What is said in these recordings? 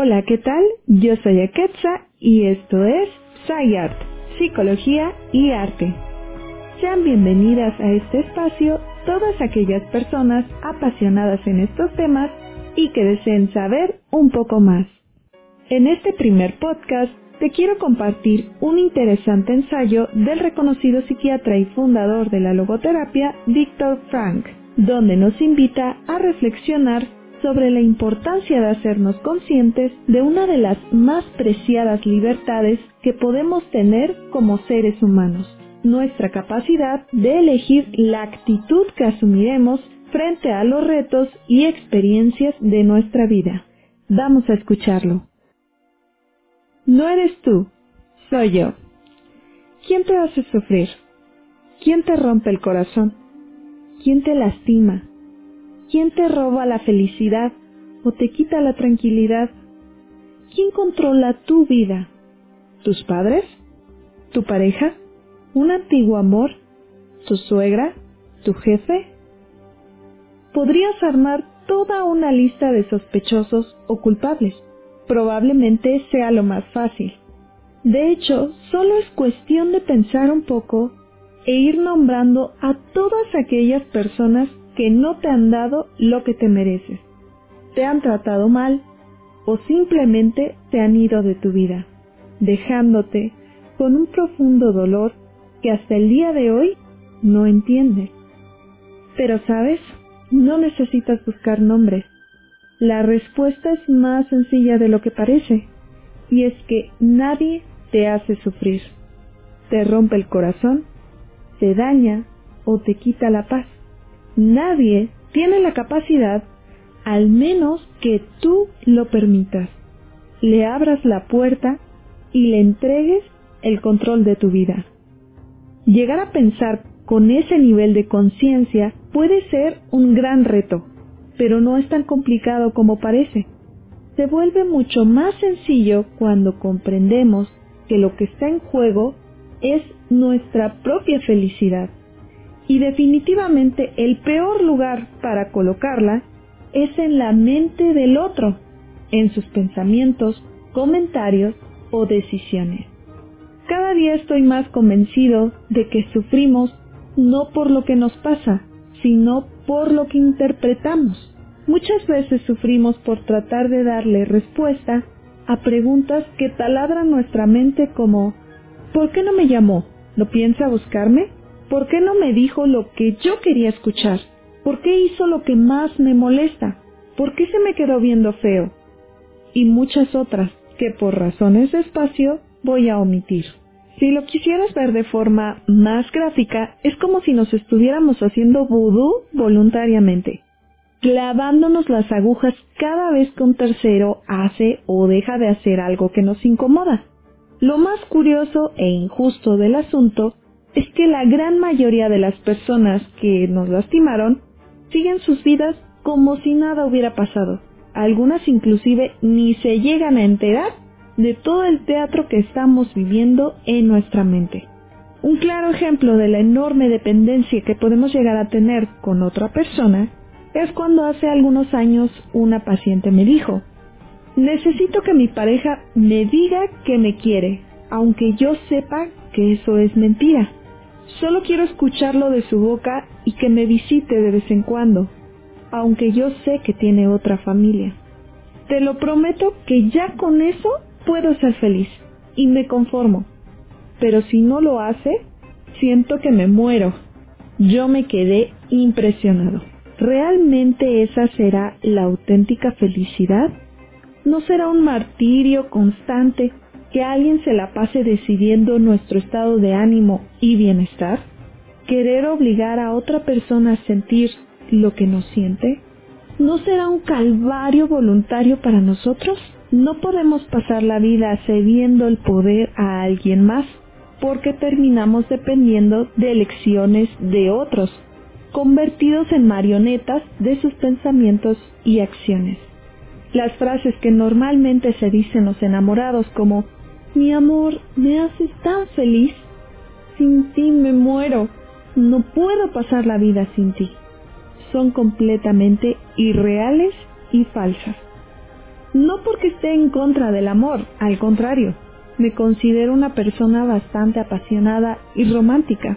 Hola, ¿qué tal? Yo soy Aketsa y esto es SciArt, Psicología y Arte. Sean bienvenidas a este espacio todas aquellas personas apasionadas en estos temas y que deseen saber un poco más. En este primer podcast te quiero compartir un interesante ensayo del reconocido psiquiatra y fundador de la logoterapia, Víctor Frank, donde nos invita a reflexionar sobre la importancia de hacernos conscientes de una de las más preciadas libertades que podemos tener como seres humanos, nuestra capacidad de elegir la actitud que asumiremos frente a los retos y experiencias de nuestra vida. Vamos a escucharlo. No eres tú, soy yo. ¿Quién te hace sufrir? ¿Quién te rompe el corazón? ¿Quién te lastima? ¿Quién te roba la felicidad o te quita la tranquilidad? ¿Quién controla tu vida? ¿Tus padres? ¿Tu pareja? ¿Un antiguo amor? ¿Tu suegra? ¿Tu jefe? Podrías armar toda una lista de sospechosos o culpables. Probablemente sea lo más fácil. De hecho, solo es cuestión de pensar un poco e ir nombrando a todas aquellas personas que no te han dado lo que te mereces, te han tratado mal o simplemente te han ido de tu vida, dejándote con un profundo dolor que hasta el día de hoy no entiendes. Pero sabes, no necesitas buscar nombres. La respuesta es más sencilla de lo que parece, y es que nadie te hace sufrir. Te rompe el corazón, te daña o te quita la paz. Nadie tiene la capacidad, al menos que tú lo permitas. Le abras la puerta y le entregues el control de tu vida. Llegar a pensar con ese nivel de conciencia puede ser un gran reto, pero no es tan complicado como parece. Se vuelve mucho más sencillo cuando comprendemos que lo que está en juego es nuestra propia felicidad y definitivamente el peor lugar para colocarla es en la mente del otro, en sus pensamientos, comentarios o decisiones. Cada día estoy más convencido de que sufrimos no por lo que nos pasa, sino por lo que interpretamos. Muchas veces sufrimos por tratar de darle respuesta a preguntas que taladran nuestra mente como ¿por qué no me llamó? ¿No piensa buscarme? ¿Por qué no me dijo lo que yo quería escuchar? ¿Por qué hizo lo que más me molesta? ¿Por qué se me quedó viendo feo? Y muchas otras que por razones de espacio voy a omitir. Si lo quisieras ver de forma más gráfica, es como si nos estuviéramos haciendo vudú voluntariamente, clavándonos las agujas cada vez que un tercero hace o deja de hacer algo que nos incomoda. Lo más curioso e injusto del asunto es que la gran mayoría de las personas que nos lastimaron siguen sus vidas como si nada hubiera pasado. Algunas inclusive ni se llegan a enterar de todo el teatro que estamos viviendo en nuestra mente. Un claro ejemplo de la enorme dependencia que podemos llegar a tener con otra persona es cuando hace algunos años una paciente me dijo, necesito que mi pareja me diga que me quiere, aunque yo sepa que eso es mentira. Solo quiero escucharlo de su boca y que me visite de vez en cuando, aunque yo sé que tiene otra familia. Te lo prometo que ya con eso puedo ser feliz y me conformo. Pero si no lo hace, siento que me muero. Yo me quedé impresionado. ¿Realmente esa será la auténtica felicidad? ¿No será un martirio constante que alguien se la pase decidiendo nuestro estado de ánimo y bienestar? ¿Querer obligar a otra persona a sentir lo que nos siente? ¿No será un calvario voluntario para nosotros? No podemos pasar la vida cediendo el poder a alguien más porque terminamos dependiendo de elecciones de otros, convertidos en marionetas de sus pensamientos y acciones. Las frases que normalmente se dicen los enamorados como mi amor, me haces tan feliz. Sin ti me muero. No puedo pasar la vida sin ti. Son completamente irreales y falsas. No porque esté en contra del amor, al contrario, me considero una persona bastante apasionada y romántica,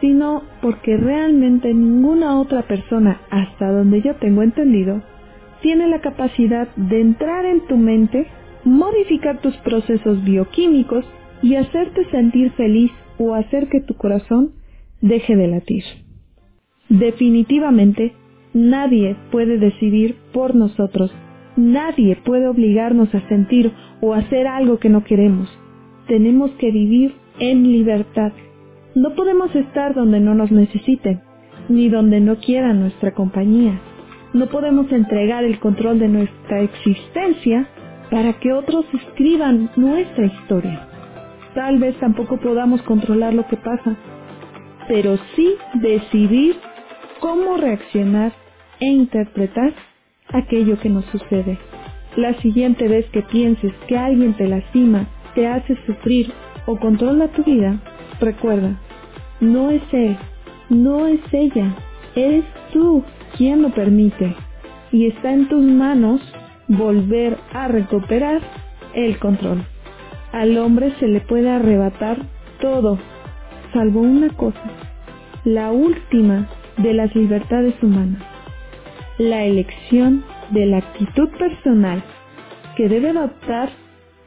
sino porque realmente ninguna otra persona, hasta donde yo tengo entendido, tiene la capacidad de entrar en tu mente, modificar tus procesos bioquímicos y hacerte sentir feliz o hacer que tu corazón deje de latir. Definitivamente, nadie puede decidir por nosotros Nadie puede obligarnos a sentir o hacer algo que no queremos. Tenemos que vivir en libertad. No podemos estar donde no nos necesiten, ni donde no quieran nuestra compañía. No podemos entregar el control de nuestra existencia para que otros escriban nuestra historia. Tal vez tampoco podamos controlar lo que pasa, pero sí decidir cómo reaccionar e interpretar aquello que nos sucede. La siguiente vez que pienses que alguien te lastima, te hace sufrir o controla tu vida, recuerda, no es él, no es ella, eres tú quien lo permite y está en tus manos volver a recuperar el control. Al hombre se le puede arrebatar todo, salvo una cosa, la última de las libertades humanas, la elección de la actitud personal que debe adoptar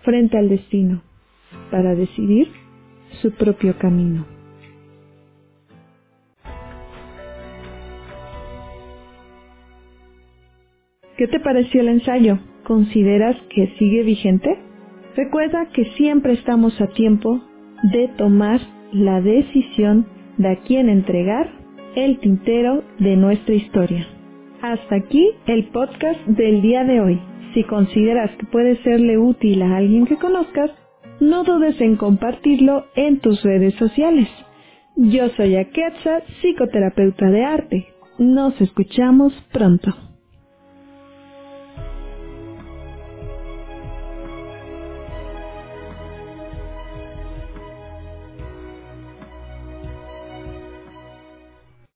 frente al destino para decidir su propio camino. ¿Qué te pareció el ensayo? ¿Consideras que sigue vigente? Recuerda que siempre estamos a tiempo de tomar la decisión de a quién entregar el tintero de nuestra historia. Hasta aquí el podcast del día de hoy. Si consideras que puede serle útil a alguien que conozcas, no dudes en compartirlo en tus redes sociales. Yo soy Aketsa, psicoterapeuta de arte. Nos escuchamos pronto.